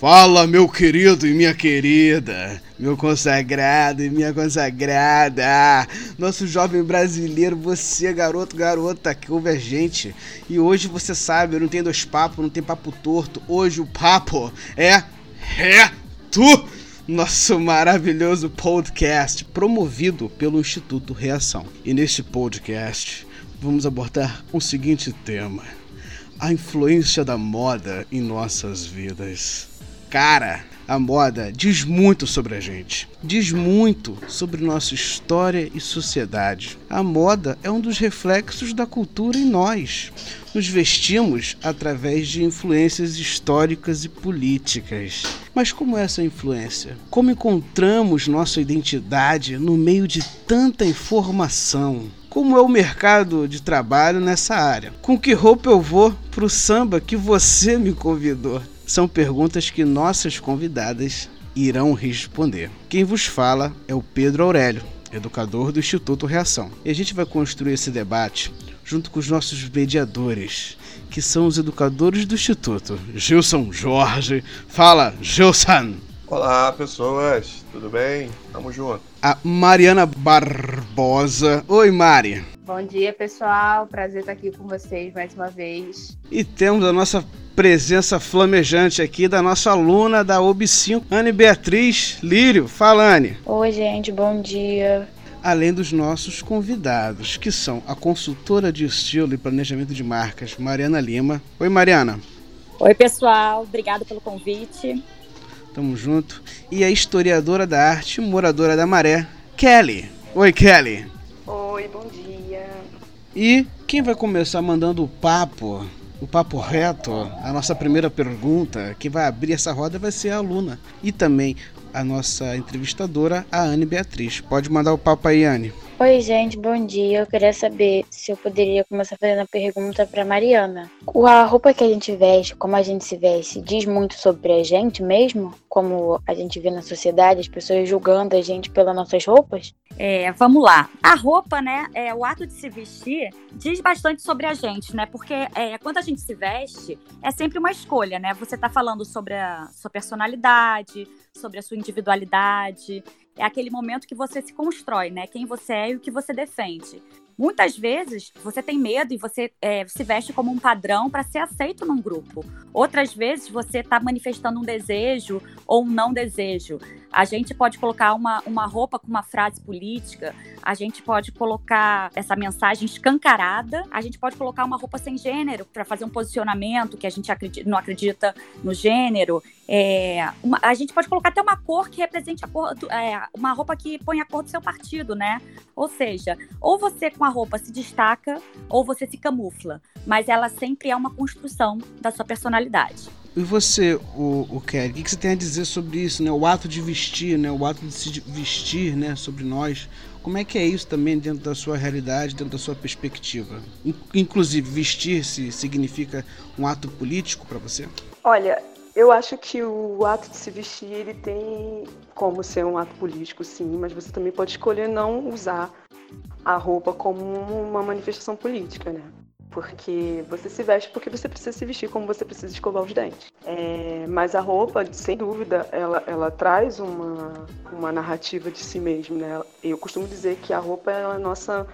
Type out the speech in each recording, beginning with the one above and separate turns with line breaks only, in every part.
Fala, meu querido e minha querida, meu consagrado e minha consagrada, nosso jovem brasileiro, você, garoto, garota, que ouve a gente. E hoje você sabe, não tem dois papos, não tem papo torto. Hoje o papo é reto. Nosso maravilhoso podcast promovido pelo Instituto Reação. E neste podcast vamos abordar o seguinte tema: a influência da moda em nossas vidas. Cara, a moda diz muito sobre a gente, diz muito sobre nossa história e sociedade. A moda é um dos reflexos da cultura em nós. Nos vestimos através de influências históricas e políticas. Mas como é essa influência? Como encontramos nossa identidade no meio de tanta informação? Como é o mercado de trabalho nessa área? Com que roupa eu vou pro samba que você me convidou? São perguntas que nossas convidadas irão responder. Quem vos fala é o Pedro Aurélio, educador do Instituto Reação. E a gente vai construir esse debate junto com os nossos mediadores, que são os educadores do Instituto. Gilson Jorge. Fala, Gilson!
Olá, pessoas, tudo bem? Tamo junto.
A Mariana Barbosa. Oi, Mari.
Bom dia, pessoal. Prazer estar aqui com vocês mais uma vez.
E temos a nossa presença flamejante aqui da nossa aluna da OB5, Anne Beatriz Lírio. Fala, Anne.
Oi, gente, bom dia.
Além dos nossos convidados, que são a consultora de estilo e planejamento de marcas, Mariana Lima. Oi, Mariana.
Oi, pessoal. Obrigada pelo convite.
Tamo junto. E a historiadora da arte, moradora da Maré, Kelly. Oi, Kelly.
Oi, bom dia.
E quem vai começar mandando o papo, o papo reto, a nossa primeira pergunta, que vai abrir essa roda vai ser a aluna. E também a nossa entrevistadora, a Anne Beatriz. Pode mandar o papo aí, Anne.
Oi, gente, bom dia. Eu queria saber se eu poderia começar fazendo a pergunta para Mariana. A roupa que a gente veste, como a gente se veste, diz muito sobre a gente mesmo? Como a gente vê na sociedade, as pessoas julgando a gente pelas nossas roupas?
É, vamos lá. A roupa, né, é, o ato de se vestir diz bastante sobre a gente, né? Porque é, quando a gente se veste, é sempre uma escolha, né? Você tá falando sobre a sua personalidade, sobre a sua individualidade. É aquele momento que você se constrói, né? Quem você é e o que você defende. Muitas vezes você tem medo e você é, se veste como um padrão para ser aceito num grupo. Outras vezes você está manifestando um desejo ou um não desejo. A gente pode colocar uma, uma roupa com uma frase política, a gente pode colocar essa mensagem escancarada, a gente pode colocar uma roupa sem gênero para fazer um posicionamento que a gente acredita, não acredita no gênero. É, uma, a gente pode colocar até uma cor que represente a cor, é, uma roupa que põe a cor do seu partido, né? Ou seja, ou você com a roupa se destaca ou você se camufla, mas ela sempre é uma construção da sua personalidade.
E você, o, o Kelly, o que, que você tem a dizer sobre isso, né? O ato de vestir, né? O ato de se vestir, né? Sobre nós. Como é que é isso também dentro da sua realidade, dentro da sua perspectiva? Inclusive, vestir-se significa um ato político para você?
Olha, eu acho que o ato de se vestir ele tem como ser um ato político, sim, mas você também pode escolher não usar a roupa como uma manifestação política, né? porque você se veste porque você precisa se vestir como você precisa escovar os dentes. É, mas a roupa, sem dúvida, ela, ela traz uma, uma narrativa de si mesmo, né? Eu costumo dizer que a roupa é a nossa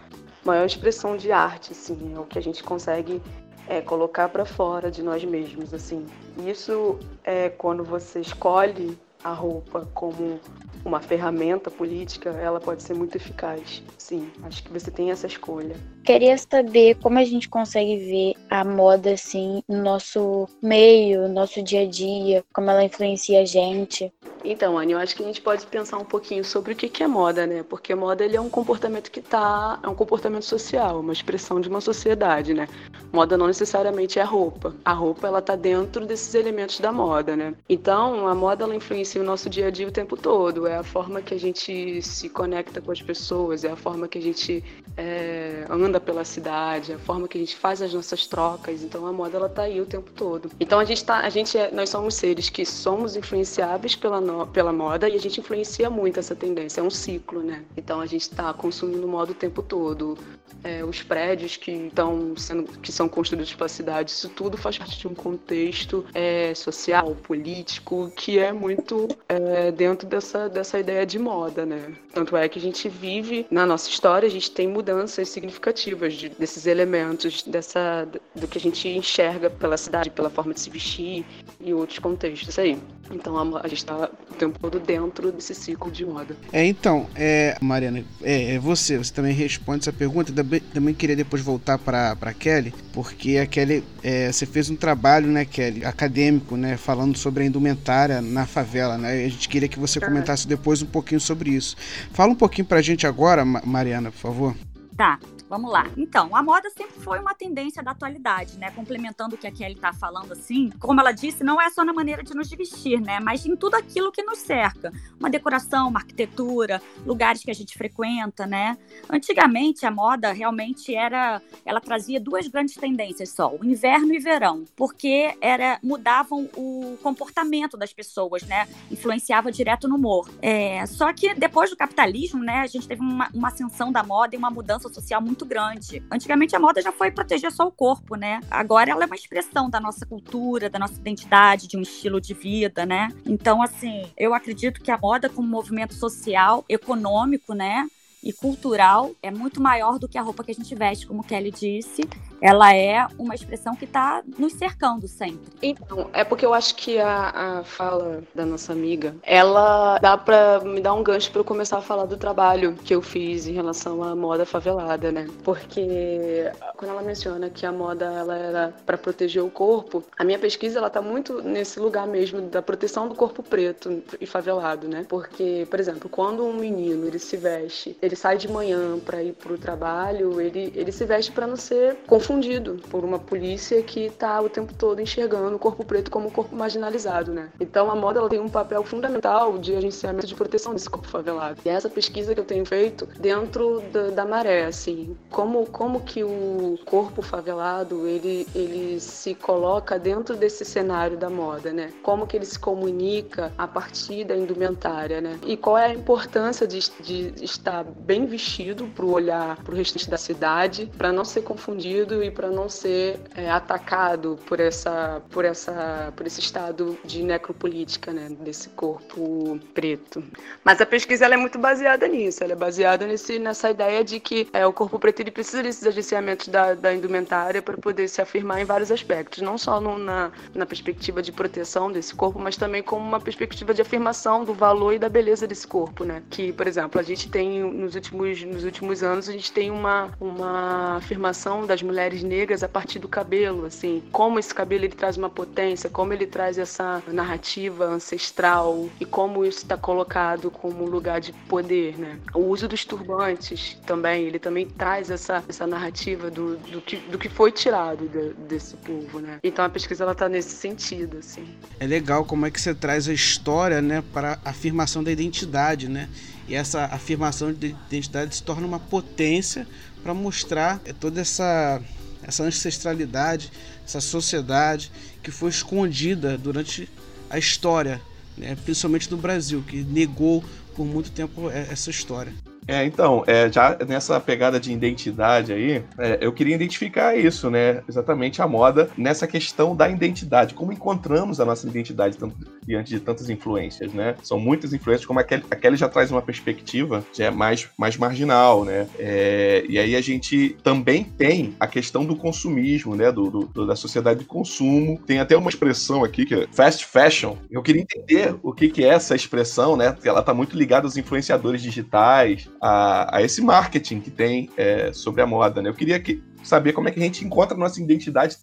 maior expressão de arte, assim, é o que a gente consegue é, colocar para fora de nós mesmos, assim. Isso é quando você escolhe a roupa como uma ferramenta política, ela pode ser muito eficaz. Sim, acho que você tem essa escolha.
Queria saber como a gente consegue ver a moda assim no nosso meio, no nosso dia a dia, como ela influencia a gente.
Então, Anne, eu acho que a gente pode pensar um pouquinho sobre o que é moda, né? Porque moda ele é um comportamento que tá, é um comportamento social, uma expressão de uma sociedade, né? Moda não necessariamente é roupa. A roupa ela tá dentro desses elementos da moda, né? Então, a moda ela influencia o nosso dia a dia o tempo todo. É a forma que a gente se conecta com as pessoas, é a forma que a gente é, anda pela cidade, é a forma que a gente faz as nossas trocas. Então, a moda ela tá aí o tempo todo. Então, a gente tá, a gente é, nós somos seres que somos influenciáveis pela no, pela moda e a gente influencia muito essa tendência. É um ciclo, né? Então, a gente está consumindo moda o tempo todo. É, os prédios que estão sendo que são construídos pela cidade, isso tudo faz parte de um contexto é, social, político, que é muito é, dentro dessa, dessa ideia de moda, né? Tanto é que a gente vive, na nossa história, a gente tem mudanças significativas de, desses elementos, dessa, do que a gente enxerga pela cidade, pela forma de se vestir e outros contextos aí. Então a, a gente está o tempo todo dentro desse ciclo de moda.
É, então, é, Mariana, é, é você, você também responde essa pergunta. Também, também queria depois voltar para a Kelly, porque a Kelly, é, você fez um trabalho, né, Kelly, acadêmico, né, falando sobre a indumentária na favela, né? A gente queria que você comentasse depois um pouquinho sobre isso. Fala um pouquinho pra gente agora, Mariana, por favor.
Tá. Vamos lá. Então, a moda sempre foi uma tendência da atualidade, né? Complementando o que a Kelly tá falando assim, como ela disse, não é só na maneira de nos vestir, né? Mas em tudo aquilo que nos cerca. Uma decoração, uma arquitetura, lugares que a gente frequenta, né? Antigamente a moda realmente era, ela trazia duas grandes tendências só, o inverno e verão, porque era mudavam o comportamento das pessoas, né? Influenciava direto no humor. É, só que depois do capitalismo, né? A gente teve uma, uma ascensão da moda e uma mudança social muito muito grande. Antigamente a moda já foi proteger só o corpo, né? Agora ela é uma expressão da nossa cultura, da nossa identidade, de um estilo de vida, né? Então, assim, eu acredito que a moda como movimento social, econômico, né? E cultural é muito maior do que a roupa que a gente veste, como Kelly disse. Ela é uma expressão que está nos cercando sempre.
Então, é porque eu acho que a, a fala da nossa amiga, ela dá para me dar um gancho para eu começar a falar do trabalho que eu fiz em relação à moda favelada, né? Porque quando ela menciona que a moda ela era para proteger o corpo, a minha pesquisa ela tá muito nesse lugar mesmo da proteção do corpo preto e favelado, né? Porque, por exemplo, quando um menino ele se veste, ele ele sai de manhã para ir para o trabalho, ele, ele se veste para não ser confundido por uma polícia que está o tempo todo enxergando o corpo preto como um corpo marginalizado, né? Então a moda ela tem um papel fundamental de agenciamento de proteção desse corpo favelado. E essa pesquisa que eu tenho feito dentro da, da maré, assim, como, como que o corpo favelado ele, ele se coloca dentro desse cenário da moda, né? Como que ele se comunica a partir da indumentária, né? E qual é a importância de, de estar bem vestido para olhar para o restante da cidade, para não ser confundido e para não ser é, atacado por essa, por essa, por esse estado de necropolítica, né, desse corpo preto. Mas a pesquisa ela é muito baseada nisso, ela é baseada nesse, nessa ideia de que é, o corpo preto ele precisa desses agenciamentos da, da indumentária para poder se afirmar em vários aspectos, não só no, na, na perspectiva de proteção desse corpo, mas também como uma perspectiva de afirmação do valor e da beleza desse corpo, né? Que, por exemplo, a gente tem nos nos últimos, nos últimos anos a gente tem uma, uma afirmação das mulheres negras a partir do cabelo, assim, como esse cabelo ele traz uma potência, como ele traz essa narrativa ancestral e como isso está colocado como lugar de poder, né? O uso dos turbantes também, ele também traz essa, essa narrativa do, do, que, do que foi tirado de, desse povo, né? Então a pesquisa ela tá nesse sentido, assim.
É legal como é que você traz a história, né, para a afirmação da identidade, né? e essa afirmação de identidade se torna uma potência para mostrar toda essa, essa ancestralidade, essa sociedade que foi escondida durante a história, né? principalmente no Brasil, que negou por muito tempo essa história.
É, então, é, já nessa pegada de identidade aí, é, eu queria identificar isso, né? Exatamente a moda nessa questão da identidade. Como encontramos a nossa identidade tanto, diante de tantas influências, né? São muitas influências, como a Kelly, já traz uma perspectiva já é mais, mais marginal, né? É, e aí a gente também tem a questão do consumismo, né? Do, do, da sociedade de consumo. Tem até uma expressão aqui que é fast fashion. Eu queria entender o que, que é essa expressão, né? Ela está muito ligada aos influenciadores digitais, a, a esse marketing que tem é, sobre a moda. Né? Eu queria que saber como é que a gente encontra a nossa identidade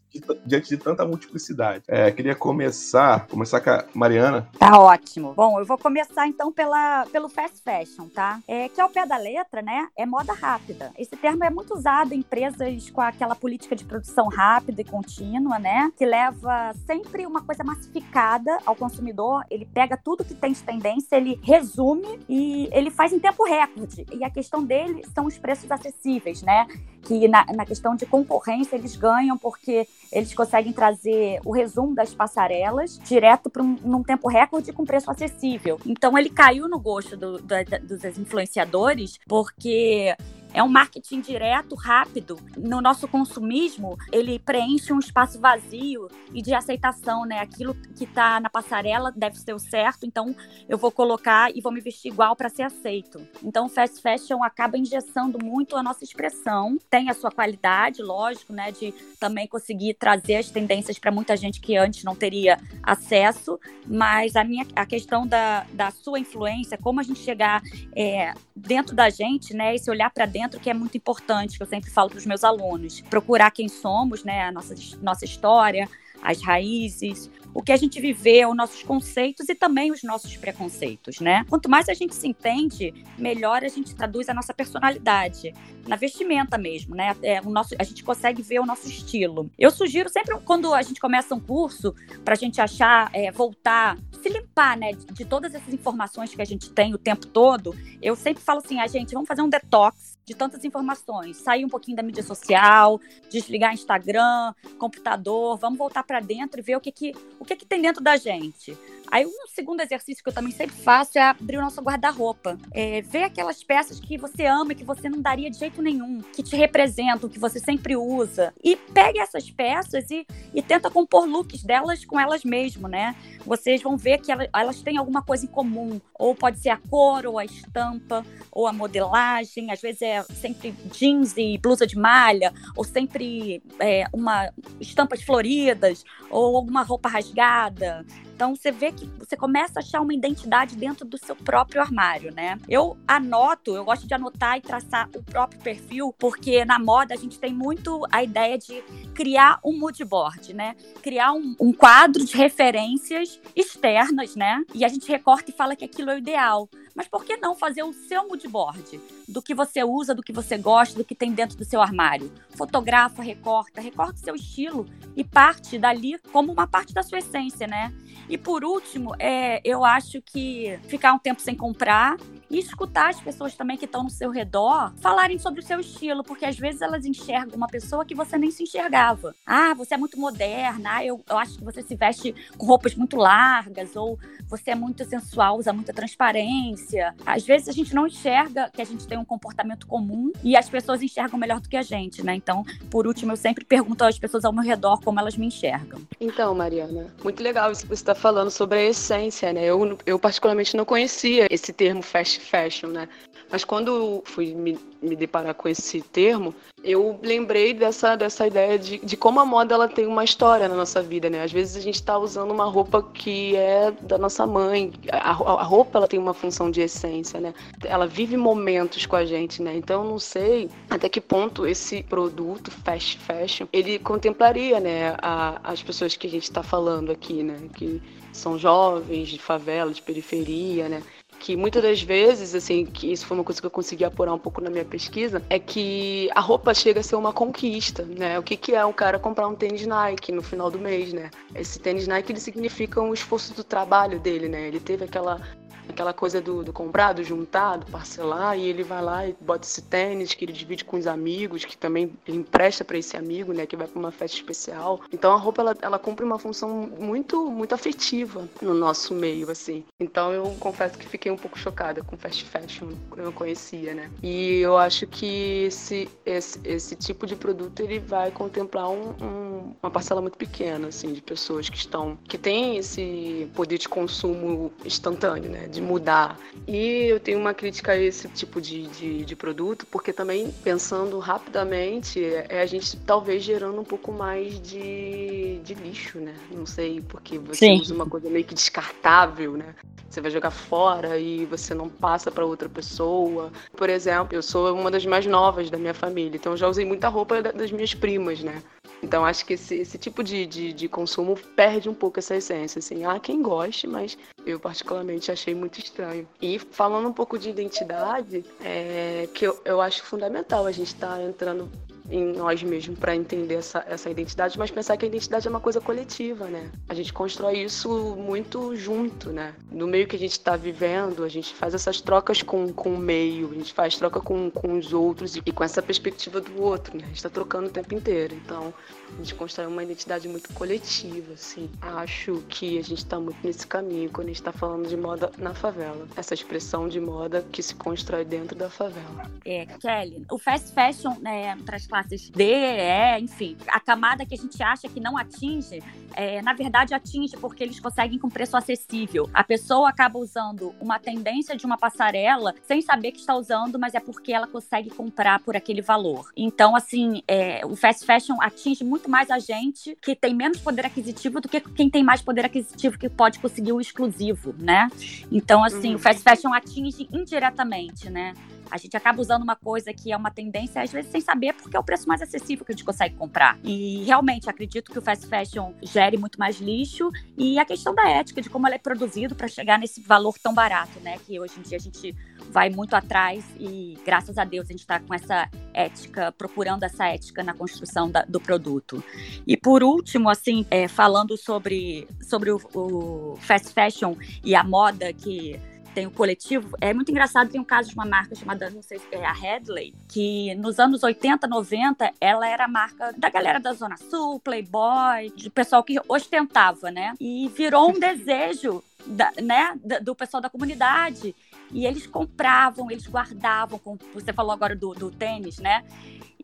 diante de tanta multiplicidade. É, queria começar, começar com a Mariana.
Tá ótimo. Bom, eu vou começar então pela, pelo fast fashion, tá? É, que ao pé da letra, né, é moda rápida. Esse termo é muito usado em empresas com aquela política de produção rápida e contínua, né, que leva sempre uma coisa massificada ao consumidor. Ele pega tudo que tem de tendência, ele resume e ele faz em tempo recorde. E a questão dele são os preços acessíveis, né? Que na, na questão de concorrência eles ganham porque eles conseguem trazer o resumo das passarelas direto para um, num tempo recorde com preço acessível. Então ele caiu no gosto do, do, dos influenciadores porque é um marketing direto, rápido. No nosso consumismo, ele preenche um espaço vazio e de aceitação, né? Aquilo que está na passarela deve ser o certo, então eu vou colocar e vou me vestir igual para ser aceito. Então, fast fashion acaba engessando muito a nossa expressão. Tem a sua qualidade, lógico, né? De também conseguir trazer as tendências para muita gente que antes não teria acesso, mas a minha a questão da, da sua influência, como a gente chegar é, dentro da gente, né? Esse olhar para dentro dentro que é muito importante, que eu sempre falo para os meus alunos. Procurar quem somos, né, a nossa, nossa história, as raízes, o que a gente viveu, nossos conceitos e também os nossos preconceitos, né? Quanto mais a gente se entende, melhor a gente traduz a nossa personalidade na vestimenta mesmo, né? É, o nosso, a gente consegue ver o nosso estilo. Eu sugiro sempre quando a gente começa um curso para a gente achar, é, voltar, se limpar, né? De, de, todas essas informações que a gente tem o tempo todo. Eu sempre falo assim, a ah, gente, vamos fazer um detox de tantas informações, sair um pouquinho da mídia social, desligar Instagram, computador, vamos voltar para dentro e ver o que que o que, que tem dentro da gente. Aí, um segundo exercício que eu também sempre faço é abrir o nosso guarda-roupa. É, ver aquelas peças que você ama e que você não daria de jeito nenhum, que te representam, que você sempre usa. E pegue essas peças e, e tenta compor looks delas com elas mesmo, né? Vocês vão ver que elas, têm alguma coisa em comum. Ou pode ser a cor, ou a estampa, ou a modelagem. Às vezes é sempre jeans e blusa de malha, ou sempre é, uma estampas floridas, ou alguma roupa rasgada. Então você vê que você começa a achar uma identidade dentro do seu próprio armário, né? Eu anoto, eu gosto de anotar e traçar o próprio perfil, porque na moda a gente tem muito a ideia de criar um mood board, né? Criar um, um quadro de referências externas, né? E a gente recorta e fala que aquilo é o ideal. Mas por que não fazer o seu mood board? Do que você usa, do que você gosta, do que tem dentro do seu armário. Fotografa, recorta, recorta o seu estilo e parte dali como uma parte da sua essência, né? E por último, é, eu acho que ficar um tempo sem comprar e escutar as pessoas também que estão no seu redor falarem sobre o seu estilo, porque às vezes elas enxergam uma pessoa que você nem se enxergava. Ah, você é muito moderna, ah, eu, eu acho que você se veste com roupas muito largas, ou você é muito sensual, usa muita transparência. Às vezes a gente não enxerga que a gente tem um comportamento comum e as pessoas enxergam melhor do que a gente, né? Então, por último, eu sempre pergunto às pessoas ao meu redor como elas me enxergam.
Então, Mariana, muito legal isso que você está falando sobre a essência, né? Eu, eu particularmente não conhecia esse termo fast fashion, né? Mas quando fui me, me deparar com esse termo, eu lembrei dessa, dessa ideia de, de como a moda ela tem uma história na nossa vida, né? Às vezes a gente está usando uma roupa que é da nossa mãe. A, a, roupa ela tem uma função de essência, né? Ela vive momentos com a gente, né? Então eu não sei até que ponto esse produto fast fashion ele contemplaria, né? A, as pessoas que a gente está falando aqui, né? Que são jovens de favela, de periferia, né? Que muitas das vezes, assim, que isso foi uma coisa que eu consegui apurar um pouco na minha pesquisa, é que a roupa chega a ser uma conquista, né? O que, que é um cara comprar um tênis Nike no final do mês, né? Esse tênis Nike ele significa um esforço do trabalho dele, né? Ele teve aquela aquela coisa do, do comprar, do juntar, do parcelar, e ele vai lá e bota esse tênis que ele divide com os amigos, que também ele empresta para esse amigo, né, que vai para uma festa especial. Então a roupa ela, ela cumpre uma função muito muito afetiva no nosso meio, assim. Então eu confesso que fiquei um pouco chocada com fast fashion, eu não conhecia, né? E eu acho que esse esse, esse tipo de produto ele vai contemplar um, um, uma parcela muito pequena, assim, de pessoas que estão que têm esse poder de consumo instantâneo, né? De mudar. E eu tenho uma crítica a esse tipo de, de, de produto, porque também, pensando rapidamente, é a gente talvez gerando um pouco mais de, de lixo, né? Não sei, porque você Sim. usa uma coisa meio que descartável, né? Você vai jogar fora e você não passa para outra pessoa. Por exemplo, eu sou uma das mais novas da minha família, então eu já usei muita roupa das minhas primas, né? Então acho que esse, esse tipo de, de, de, consumo perde um pouco essa essência. Assim, há quem goste, mas eu particularmente achei muito estranho. E falando um pouco de identidade, é, que eu, eu acho fundamental a gente estar tá entrando em nós mesmos para entender essa, essa identidade, mas pensar que a identidade é uma coisa coletiva, né? A gente constrói isso muito junto, né? No meio que a gente está vivendo, a gente faz essas trocas com, com o meio, a gente faz troca com, com os outros e, e com essa perspectiva do outro, né? A gente está trocando o tempo inteiro. Então, a gente constrói uma identidade muito coletiva, assim. Acho que a gente está muito nesse caminho quando a gente está falando de moda na favela. Essa expressão de moda que se constrói dentro da favela.
É, Kelly, o fast fashion, né, para as classes D, E, enfim, a camada que a gente acha que não atinge, é, na verdade atinge porque eles conseguem com preço acessível. A pessoa acaba usando uma tendência de uma passarela sem saber que está usando, mas é porque ela consegue comprar por aquele valor. Então, assim, é, o fast fashion atinge muito muito mais a gente que tem menos poder aquisitivo do que quem tem mais poder aquisitivo que pode conseguir o exclusivo, né? Então, assim, uhum. o fast fashion atinge indiretamente, né? A gente acaba usando uma coisa que é uma tendência, às vezes sem saber, porque é o preço mais acessível que a gente consegue comprar. E realmente acredito que o fast fashion gere muito mais lixo e a questão da ética, de como ele é produzido para chegar nesse valor tão barato, né? Que hoje em dia a gente vai muito atrás e graças a Deus a gente está com essa ética, procurando essa ética na construção da, do produto. E por último, assim, é, falando sobre, sobre o, o fast fashion e a moda que tem o coletivo. É muito engraçado, tem um caso de uma marca chamada, não sei se é a Headley, que nos anos 80, 90, ela era a marca da galera da Zona Sul, Playboy, de pessoal que ostentava, né? E virou um desejo da, né, do pessoal da comunidade. E eles compravam, eles guardavam, como você falou agora do, do tênis, né?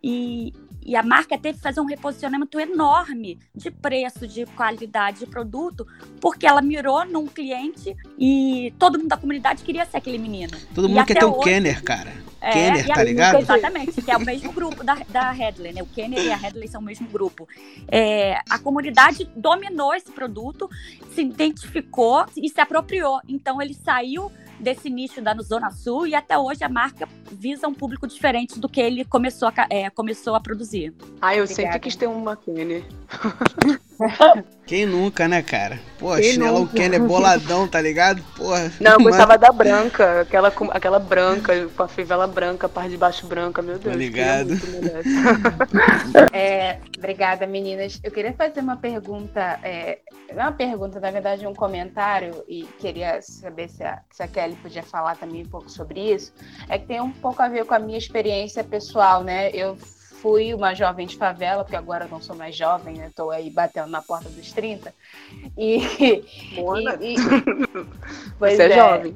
E, e a marca teve que fazer um reposicionamento enorme de preço, de qualidade de produto, porque ela mirou num cliente e todo mundo da comunidade queria ser aquele menino.
Todo mundo quer ter o Kenner, cara.
É,
Kenner, tá ligado?
Exatamente, que é o mesmo grupo da, da Headley, né? O Kenner e a Headley são o mesmo grupo. É, a comunidade dominou esse produto, se identificou e se apropriou. Então ele saiu desse nicho da Zona Sul e até hoje a marca visa um público diferente do que ele começou a, é, começou a produzir.
Ah, eu Obrigada. sempre quis ter uma Kenner.
Quem nunca, né, cara? Pô, Quem chinelo nunca? Kenner boladão, tá ligado? Porra.
Não, eu gostava da branca, aquela, aquela branca, com a fivela branca, a parte de baixo branca, meu Deus.
Obrigado.
é, obrigada, meninas. Eu queria fazer uma pergunta, é, não é uma pergunta, na verdade, um comentário, e queria saber se a, se a Kelly podia falar também um pouco sobre isso. É que tem um pouco a ver com a minha experiência pessoal, né? Eu fui uma jovem de favela, porque agora eu não sou mais jovem, né? Tô aí batendo na porta dos 30. E.
E, e... Você é, é jovem.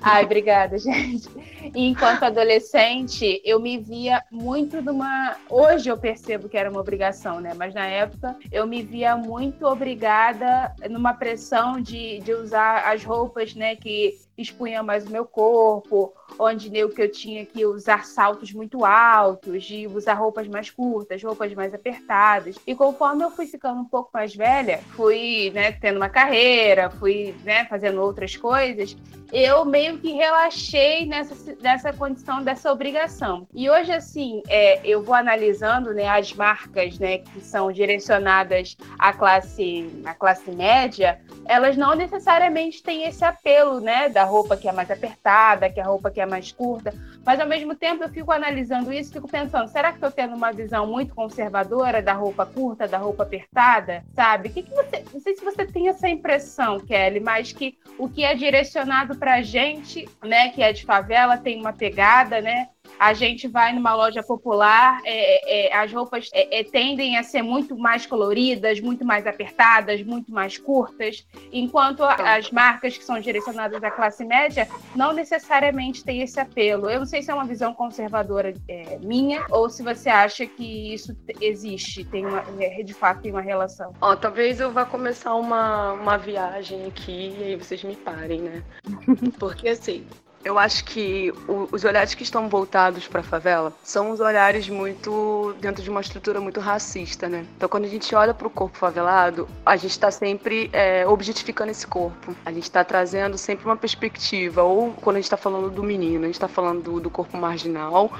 Ai, obrigada, gente. E enquanto adolescente, eu me via muito numa. Hoje eu percebo que era uma obrigação, né? Mas na época eu me via muito obrigada numa pressão de, de usar as roupas, né? Que expunha mais o meu corpo, onde deu que eu tinha que usar saltos muito altos, de usar roupas mais curtas, roupas mais apertadas. E conforme eu fui ficando um pouco mais velha, fui, né, tendo uma carreira, fui, né, fazendo outras coisas, eu meio que relaxei nessa, nessa condição dessa obrigação. E hoje, assim, é, eu vou analisando, né, as marcas, né, que são direcionadas à classe, à classe média, elas não necessariamente têm esse apelo, né, da roupa que é mais apertada, que é a roupa que é mais curta, mas ao mesmo tempo eu fico analisando isso, fico pensando, será que estou tendo uma visão muito conservadora da roupa curta, da roupa apertada, sabe? Que, que você, não sei se você tem essa impressão, Kelly, mas que o que é direcionado para gente, né, que é de favela, tem uma pegada, né? A gente vai numa loja popular, é, é, as roupas é, é, tendem a ser muito mais coloridas, muito mais apertadas, muito mais curtas, enquanto as marcas que são direcionadas à classe média não necessariamente têm esse apelo. Eu não sei se é uma visão conservadora é, minha ou se você acha que isso existe, tem uma, é, de fato tem uma relação.
Ó, talvez eu vá começar uma, uma viagem aqui e aí vocês me parem, né? Porque assim, Eu acho que o, os olhares que estão voltados para a favela são os olhares muito dentro de uma estrutura muito racista, né? Então, quando a gente olha para o corpo favelado, a gente está sempre é, objetificando esse corpo. A gente está trazendo sempre uma perspectiva. Ou quando a gente está falando do menino, a gente está falando do, do corpo marginal.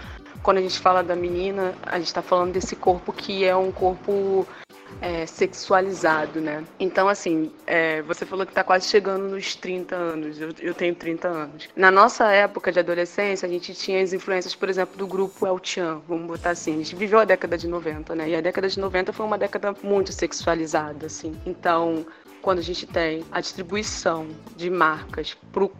Quando a gente fala da menina, a gente está falando desse corpo que é um corpo é, sexualizado, né? Então, assim, é, você falou que está quase chegando nos 30 anos, eu, eu, tenho 30 anos. Na nossa época de adolescência, a gente tinha as influências, por exemplo, do grupo El Chan, vamos botar assim. A gente viveu a década de 90, né? E a década de 90 foi uma década muito sexualizada, assim. Então, quando a gente tem a distribuição de marcas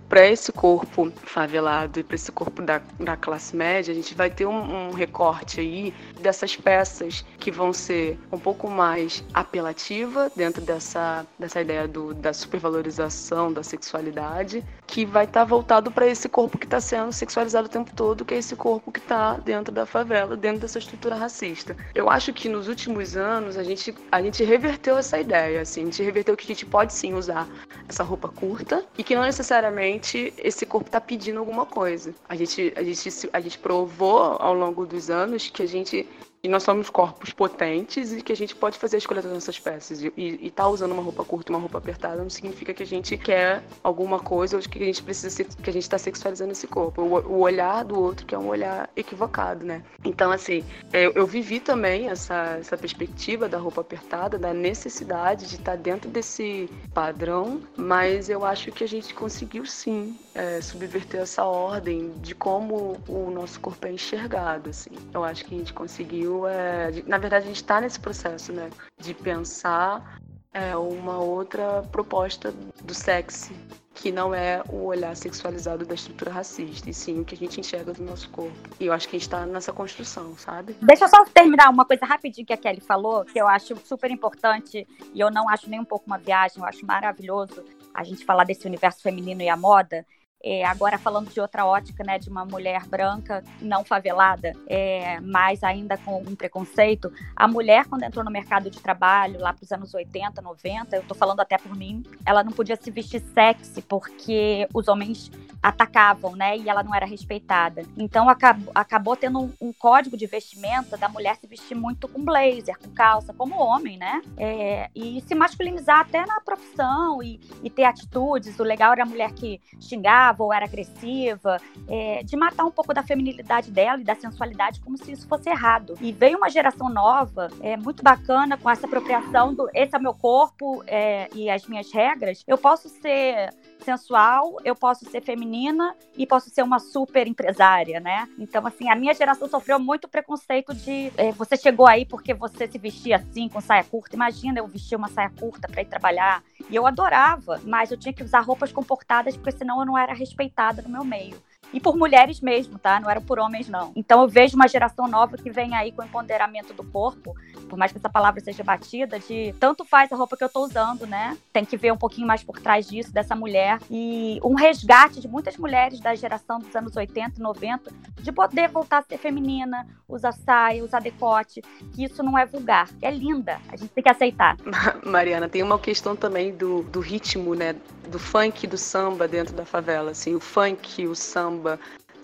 para esse corpo favelado e para esse corpo da, da classe média, a gente vai ter um, um, recorte aí dessas peças que vão ser um pouco mais apelativa dentro dessa, dessa ideia do, da supervalorização da sexualidade, que vai estar tá voltado para esse corpo que está sendo sexualizado o tempo todo, que é esse corpo que está dentro da favela, dentro dessa estrutura racista. Eu acho que nos últimos anos a gente, a gente reverteu essa ideia, assim, a gente reverteu que gente pode sim usar essa roupa curta e que não necessariamente esse corpo está pedindo alguma coisa. A gente, a, gente, a gente provou ao longo dos anos que a gente e nós somos corpos potentes e que a gente pode fazer a escolha das nossas peças. E, e tá usando uma roupa curta, uma roupa apertada, não significa que a gente quer alguma coisa ou que a gente precisa que a gente está sexualizando esse corpo. O, o, olhar do outro que é um olhar equivocado, né? Então, assim, eu, eu vivi também essa, essa perspectiva da roupa apertada, da necessidade de estar tá dentro desse padrão, mas eu acho que a gente conseguiu sim é, subverter essa ordem de como o nosso corpo é enxergado, assim. Eu acho que a gente conseguiu é, na verdade, a gente está nesse processo, né? De pensar é, uma outra proposta do sexy, que não é o olhar sexualizado da estrutura racista, e sim o que a gente enxerga do nosso corpo. E eu acho que a gente está nessa construção, sabe?
Deixa eu só terminar uma coisa rapidinho que a Kelly falou, que eu acho super importante, e eu não acho nem um pouco uma viagem, eu acho maravilhoso a gente falar desse universo feminino e a moda, é, agora falando de outra ótica, né, de uma mulher branca não favelada, é, mas ainda com um preconceito, a mulher quando entrou no mercado de trabalho lá para os anos 80, 90, eu estou falando até por mim, ela não podia se vestir sexy porque os homens atacavam, né, e ela não era respeitada. Então acabou, acabou tendo um, um código de vestimenta da mulher se vestir muito com blazer, com calça, como homem, né, é, e se masculinizar até na profissão e, e ter atitudes. O legal era a mulher que xingava ou era agressiva, é, de matar um pouco da feminilidade dela e da sensualidade como se isso fosse errado. E veio uma geração nova, é muito bacana com essa apropriação do esse é meu corpo é, e as minhas regras. Eu posso ser sensual, eu posso ser feminina e posso ser uma super empresária, né? Então, assim, a minha geração sofreu muito preconceito de é, você chegou aí porque você se vestia assim, com saia curta. Imagina eu vestir uma saia curta para ir trabalhar. E eu adorava, mas eu tinha que usar roupas comportadas porque senão eu não era respeitada no meu meio. E por mulheres mesmo, tá? Não era por homens, não. Então eu vejo uma geração nova que vem aí com empoderamento do corpo, por mais que essa palavra seja batida, de tanto faz a roupa que eu tô usando, né? Tem que ver um pouquinho mais por trás disso, dessa mulher. E um resgate de muitas mulheres da geração dos anos 80 e 90 de poder voltar a ser feminina, usar saia, usar decote, que isso não é vulgar, é linda. A gente tem que aceitar.
Mariana, tem uma questão também do, do ritmo, né? Do funk, do samba dentro da favela, assim. O funk, o samba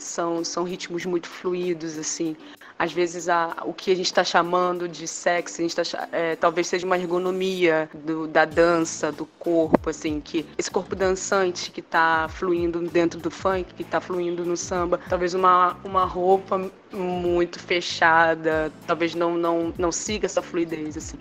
são, são ritmos muito fluidos, assim. Às vezes a, o que a gente está chamando de sexo, tá, é, talvez seja uma ergonomia do, da dança, do corpo, assim, que esse corpo dançante que está fluindo dentro do funk, que está fluindo no samba, talvez uma, uma roupa muito fechada, talvez não, não, não siga essa fluidez, assim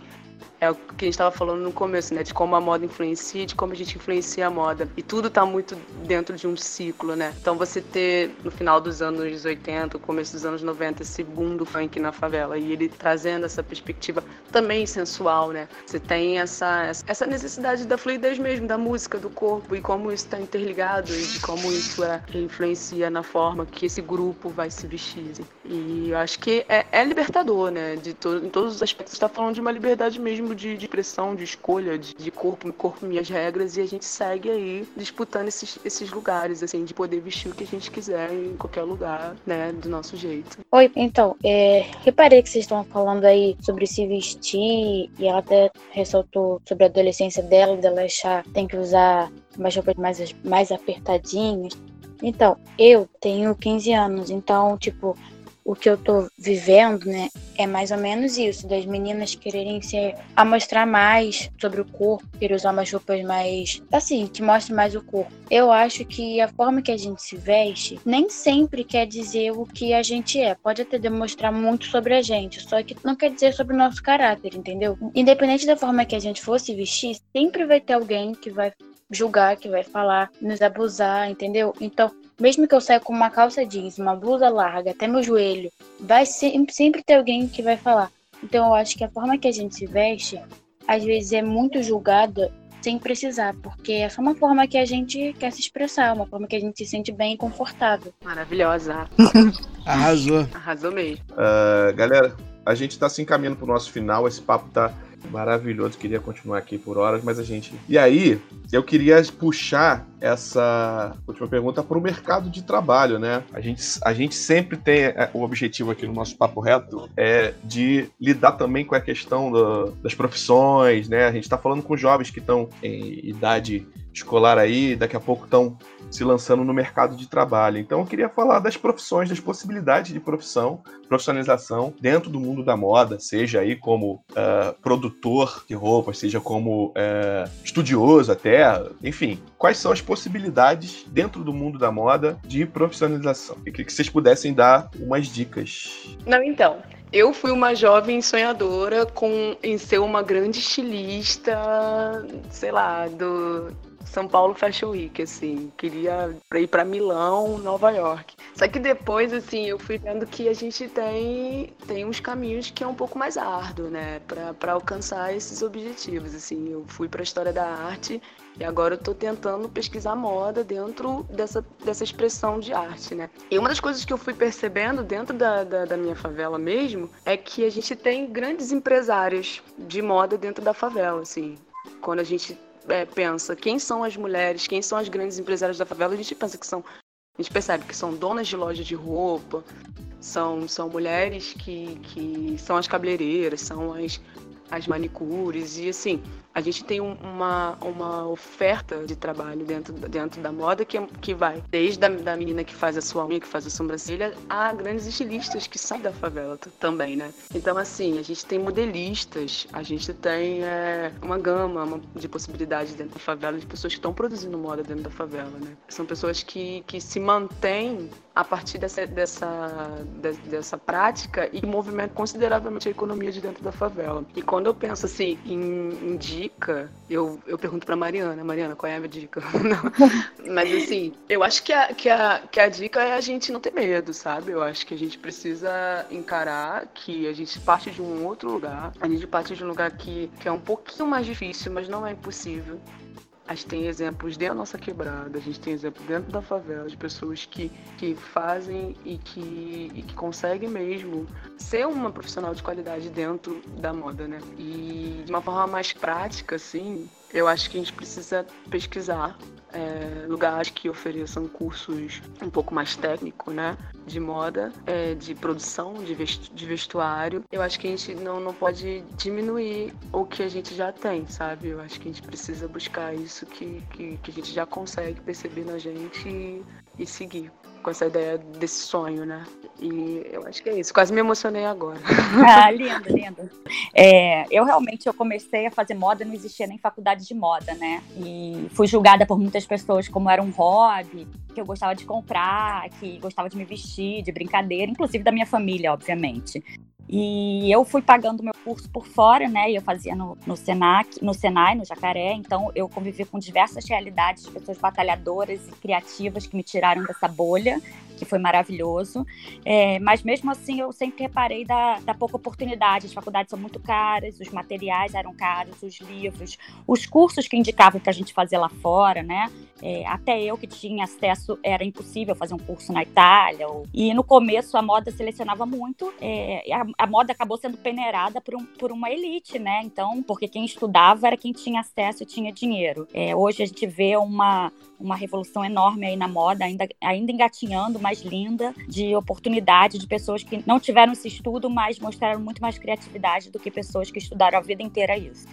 é o que a gente estava falando no começo, né? De como a moda influencia, de como a gente influencia a moda. E tudo está muito dentro de um ciclo, né? Então você ter no final dos anos 80, começo dos anos 90, esse boom do funk na favela e ele trazendo essa perspectiva também sensual, né? Você tem essa, essa necessidade da fluidez mesmo, da música, do corpo e como isso está interligado e de como isso é, influencia na forma que esse grupo vai se vestir. E eu acho que é, é libertador, né? De to, em todos os aspectos. Está falando de uma liberdade mesmo de, de pressão, de escolha, de, de corpo, corpo, minhas regras, e a gente segue aí disputando esses, esses lugares, assim, de poder vestir o que a gente quiser em qualquer lugar, né, do nosso jeito.
Oi, então, é, reparei que vocês estão falando aí sobre se vestir, e ela até ressaltou sobre a adolescência dela, dela achar que tem que usar umas roupas mais, mais apertadinhas. Então, eu tenho 15 anos, então, tipo, o que eu tô vivendo, né, é mais ou menos isso, das meninas quererem se mostrar mais sobre o corpo, querer usar umas roupas mais, assim, que mostrem mais o corpo. Eu acho que a forma que a gente se veste nem sempre quer dizer o que a gente é. Pode até demonstrar muito sobre a gente, só que não quer dizer sobre o nosso caráter, entendeu? Independente da forma que a gente for se vestir, sempre vai ter alguém que vai julgar, que vai falar, nos abusar, entendeu? Então, mesmo que eu saia com uma calça jeans, uma blusa larga até meu joelho, vai sempre, sempre ter alguém que vai falar. Então eu acho que a forma que a gente se veste, às vezes é muito julgada sem precisar, porque é só uma forma que a gente quer se expressar, uma forma que a gente se sente bem e confortável.
Maravilhosa.
Arrasou.
Arrasou mesmo.
Uh, galera, a gente tá se encaminhando pro nosso final, esse papo tá maravilhoso, queria continuar aqui por horas, mas a gente. E aí, eu queria puxar essa última pergunta para o mercado de trabalho, né? A gente, a gente sempre tem é, o objetivo aqui no nosso Papo Reto é de lidar também com a questão do, das profissões, né? A gente está falando com jovens que estão em idade escolar aí, daqui a pouco estão se lançando no mercado de trabalho. Então eu queria falar das profissões, das possibilidades de profissão, profissionalização dentro do mundo da moda, seja aí como uh, produtor de roupas, seja como uh, estudioso até, enfim, quais são as possibilidades dentro do mundo da moda de profissionalização? Queria que vocês pudessem dar umas dicas.
Não, então. Eu fui uma jovem sonhadora com em ser uma grande estilista, sei lá, do são Paulo Fashion Week, assim. Queria ir para Milão, Nova York. Só que depois, assim, eu fui vendo que a gente tem, tem uns caminhos que é um pouco mais árduo, né? para alcançar esses objetivos, assim. Eu fui para a história da arte e agora eu tô tentando pesquisar moda dentro dessa, dessa expressão de arte, né? E uma das coisas que eu fui percebendo dentro da, da, da minha favela mesmo é que a gente tem grandes empresárias de moda dentro da favela, assim. Quando a gente é, pensa quem são as mulheres, quem são as grandes empresárias da favela, a gente pensa que são. A gente percebe que são donas de loja de roupa, são, são mulheres que, que são as cabeleireiras, são as, as manicures, e assim, a gente tem uma, uma oferta de trabalho dentro, dentro da moda que, que vai desde a da menina que faz a sua unha, que faz a sobrancelha, a grandes estilistas que saem da favela também, né? Então, assim, a gente tem modelistas, a gente tem é, uma gama de possibilidades dentro da favela de pessoas que estão produzindo moda dentro da favela, né? São pessoas que, que se mantêm a partir dessa, dessa, dessa prática e movimentam consideravelmente a economia de dentro da favela. E quando eu penso assim em, em dica, eu, eu pergunto pra Mariana, Mariana, qual é a minha dica? Mas assim, eu acho que a, que, a, que a dica é a gente não ter medo, sabe? Eu acho que a gente precisa encarar que a gente parte de um outro lugar, a gente parte de um lugar que, que é um pouquinho mais difícil, mas não é impossível. A gente tem exemplos dentro da nossa quebrada, a gente tem exemplos dentro da favela de pessoas que, que fazem e que, e que conseguem mesmo ser uma profissional de qualidade dentro da moda, né? E de uma forma mais prática, assim, eu acho que a gente precisa pesquisar é, lugares que ofereçam cursos um pouco mais técnicos, né? De moda, é, de produção, de, de vestuário. Eu acho que a gente não, não pode diminuir o que a gente já tem, sabe? Eu acho que a gente precisa buscar isso que, que, que a gente já consegue perceber na gente e, e seguir com essa ideia desse sonho, né? E eu acho que é isso. Quase me emocionei agora.
Ah, lindo, lindo. É, eu realmente eu comecei a fazer moda, não existia nem faculdade de moda, né? E fui julgada por muitas pessoas como era um hobby, que eu gostava de comprar, que gostava de me vestir, de brincadeira, inclusive da minha família, obviamente. E eu fui pagando meu curso por fora, né? Eu fazia no, no Senac, no Senai, no Jacaré. Então eu convivi com diversas realidades de pessoas batalhadoras e criativas que me tiraram dessa bolha que foi maravilhoso. É, mas mesmo assim, eu sempre reparei da, da pouca oportunidade. As faculdades são muito caras, os materiais eram caros, os livros, os cursos que indicavam para a gente fazer lá fora, né? É, até eu que tinha acesso, era impossível fazer um curso na Itália. Ou... E no começo a moda selecionava muito, é, a, a, moda acabou sendo peneirada por, um, por uma elite, né? Então, porque quem estudava era quem tinha acesso e tinha dinheiro. É, hoje a gente vê uma, uma revolução enorme aí na moda, ainda, ainda engatinhando, mas mais linda de oportunidade de pessoas que não tiveram esse estudo, mas mostraram muito mais criatividade do que pessoas que estudaram a vida inteira isso.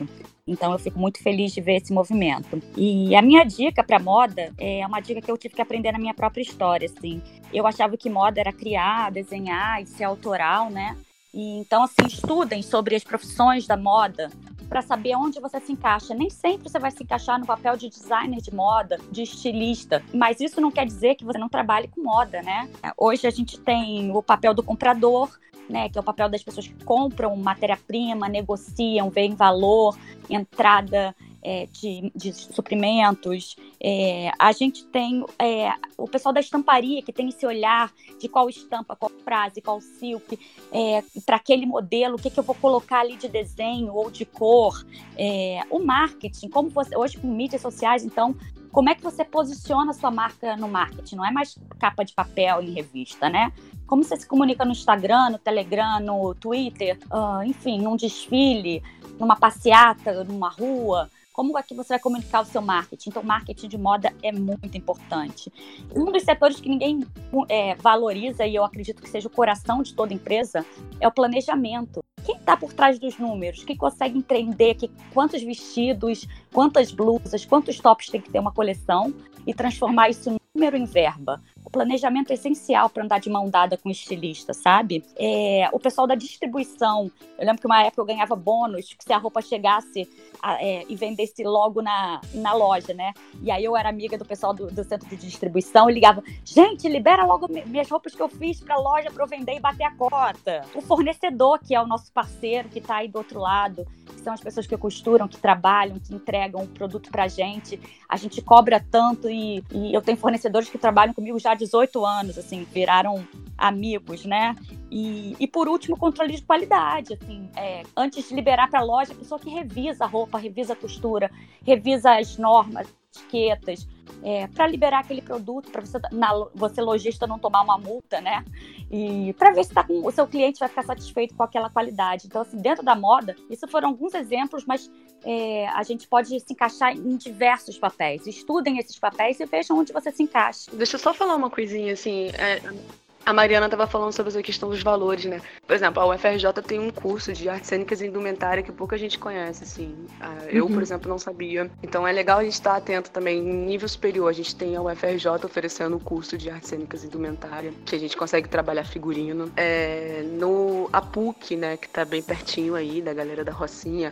Então eu fico muito feliz de ver esse movimento. E a minha dica para moda é uma dica que eu tive que aprender na minha própria história, assim. Eu achava que moda era criar, desenhar e ser autoral, né? E, então, assim, estudem sobre as profissões da moda, para saber onde você se encaixa. Nem sempre você vai se encaixar no papel de designer de moda, de estilista, mas isso não quer dizer que você não trabalhe com moda, né? Hoje a gente tem o papel do comprador, né, que é o papel das pessoas que compram matéria-prima, negociam, veem valor, entrada é, de, de, suprimentos. É, a gente tem é, o pessoal da estamparia, que tem esse olhar de qual estampa, qual frase, qual silk, é, para aquele modelo, o que, que eu vou colocar ali de desenho ou de cor. É, o marketing, como você, hoje com mídias sociais, então, como é que você posiciona a sua marca no marketing? Não é mais capa de papel em revista, né? Como você se comunica no Instagram, no Telegram, no Twitter, uh, enfim, num desfile, numa passeata, numa rua como é que você vai comunicar o seu marketing? Então, marketing de moda é muito importante. Um dos setores que ninguém é, valoriza, e eu acredito que seja o coração de toda empresa, é o planejamento. Quem está por trás dos números? Quem consegue entender que quantos vestidos, quantas blusas, quantos tops tem que ter uma coleção e transformar isso número em verba? O planejamento é essencial para andar de mão dada com o estilista, sabe? É, o pessoal da distribuição, eu lembro que uma época eu ganhava bônus que se a roupa chegasse a, é, e vendesse logo na, na loja, né? E aí eu era amiga do pessoal do, do centro de distribuição e ligava, gente, libera logo minhas roupas que eu fiz para a loja para eu vender e bater a cota. O fornecedor, que é o nosso parceiro que está aí do outro lado, são as pessoas que costuram, que trabalham, que entregam o produto para a gente, a gente cobra tanto e, e eu tenho fornecedores que trabalham comigo já 18 anos, assim, viraram amigos, né? E, e por último, controle de qualidade, assim, é, antes de liberar para a loja, a pessoa que revisa a roupa, revisa a costura, revisa as normas, etiquetas, é, para liberar aquele produto, para você, você, lojista, não tomar uma multa, né? E para ver se tá com, o seu cliente vai ficar satisfeito com aquela qualidade. Então, assim, dentro da moda, isso foram alguns exemplos, mas é, a gente pode se encaixar em diversos papéis. Estudem esses papéis e vejam onde você se encaixa.
Deixa eu só falar uma coisinha, assim. É, a Mariana estava falando sobre essa questão dos valores, né? Por exemplo, a UFRJ tem um curso de artes cênicas e indumentária que pouca gente conhece, assim. Ah, eu, uhum. por exemplo, não sabia. Então é legal a gente estar atento também. Em nível superior, a gente tem a UFRJ oferecendo o curso de artes cênicas e indumentária, que a gente consegue trabalhar figurino. É, no a PUC, né, que está bem pertinho aí da galera da Rocinha,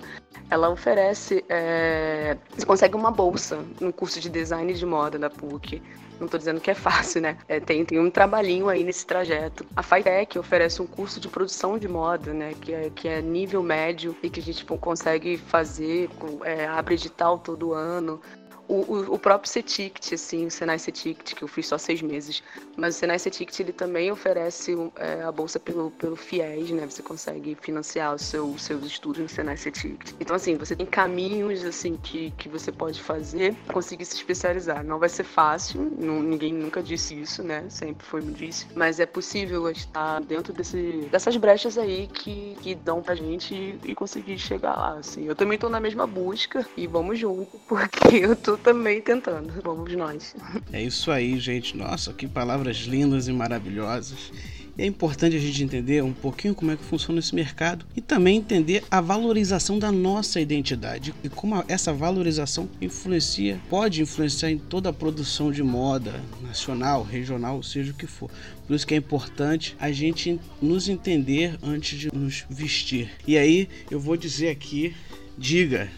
ela oferece. É, você consegue uma bolsa no curso de design de moda da PUC. Não estou dizendo que é fácil, né? É, tem, tem um trabalhinho aí nesse trajeto. A Fitec oferece um curso de produção de moda, né? Que é, que é nível médio e que a gente tipo, consegue fazer, é, abre edital todo ano o, o, próprio CETICT, assim, o Senai CETICT, que eu fiz só seis meses, mas o Senai CETICT, ele também oferece é, a bolsa pelo, pelo FIES, né? Você consegue financiar os seu, seus estudos no Senai CETICT. Então, assim, você tem caminhos, assim, que, que você pode fazer para conseguir se especializar. Não vai ser fácil, não, ninguém nunca disse isso, né? Sempre foi me disse, mas é possível estar dentro desse, dessas brechas aí que, que dão pra gente e, e conseguir chegar lá, assim. Eu também tô na mesma busca e vamos junto, porque eu tô também tentando. Vamos nós.
É isso aí, gente. Nossa, que palavras lindas e maravilhosas. É importante a gente entender um pouquinho como é que funciona esse mercado e também entender a valorização da nossa identidade e como essa valorização influencia, pode influenciar em toda a produção de moda nacional, regional, seja o que for. Por isso que é importante a gente nos entender antes de nos vestir. E aí eu vou dizer aqui, diga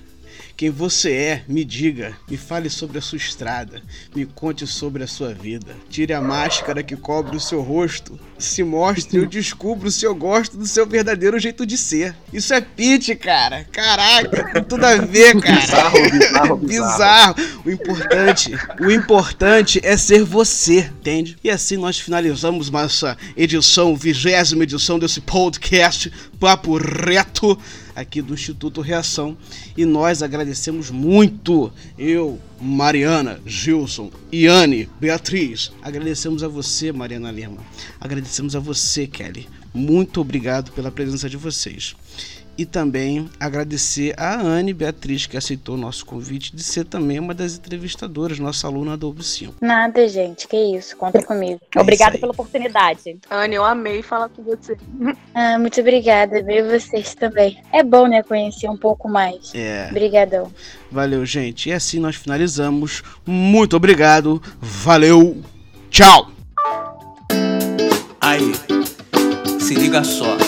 quem você é, me diga, me fale sobre a sua estrada, me conte sobre a sua vida. Tire a máscara que cobre o seu rosto, se mostre e eu descubro se eu gosto do seu verdadeiro jeito de ser. Isso é pitch, cara. Caraca, tudo a ver, cara. Bizarro, bizarro, bizarro. bizarro. O importante, o importante é ser você, entende? E assim nós finalizamos nossa edição, vigésima edição desse podcast Papo Reto aqui do Instituto Reação e nós agradecemos muito. Eu, Mariana, Gilson, Iane, Beatriz, agradecemos a você, Mariana Lima. Agradecemos a você, Kelly. Muito obrigado pela presença de vocês. E também agradecer a Anne Beatriz, que aceitou o nosso convite de ser também uma das entrevistadoras, nossa aluna da UB5.
Nada, gente, que isso, conta comigo.
É
Obrigada pela oportunidade.
Anne, eu amei falar com você.
Ah, muito obrigada, ver vocês também. É bom, né, conhecer um pouco mais.
É,
Obrigadão.
valeu, gente. E assim nós finalizamos. Muito obrigado, valeu, tchau!
Aí, se liga só.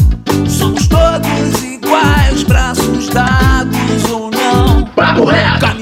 papo reto.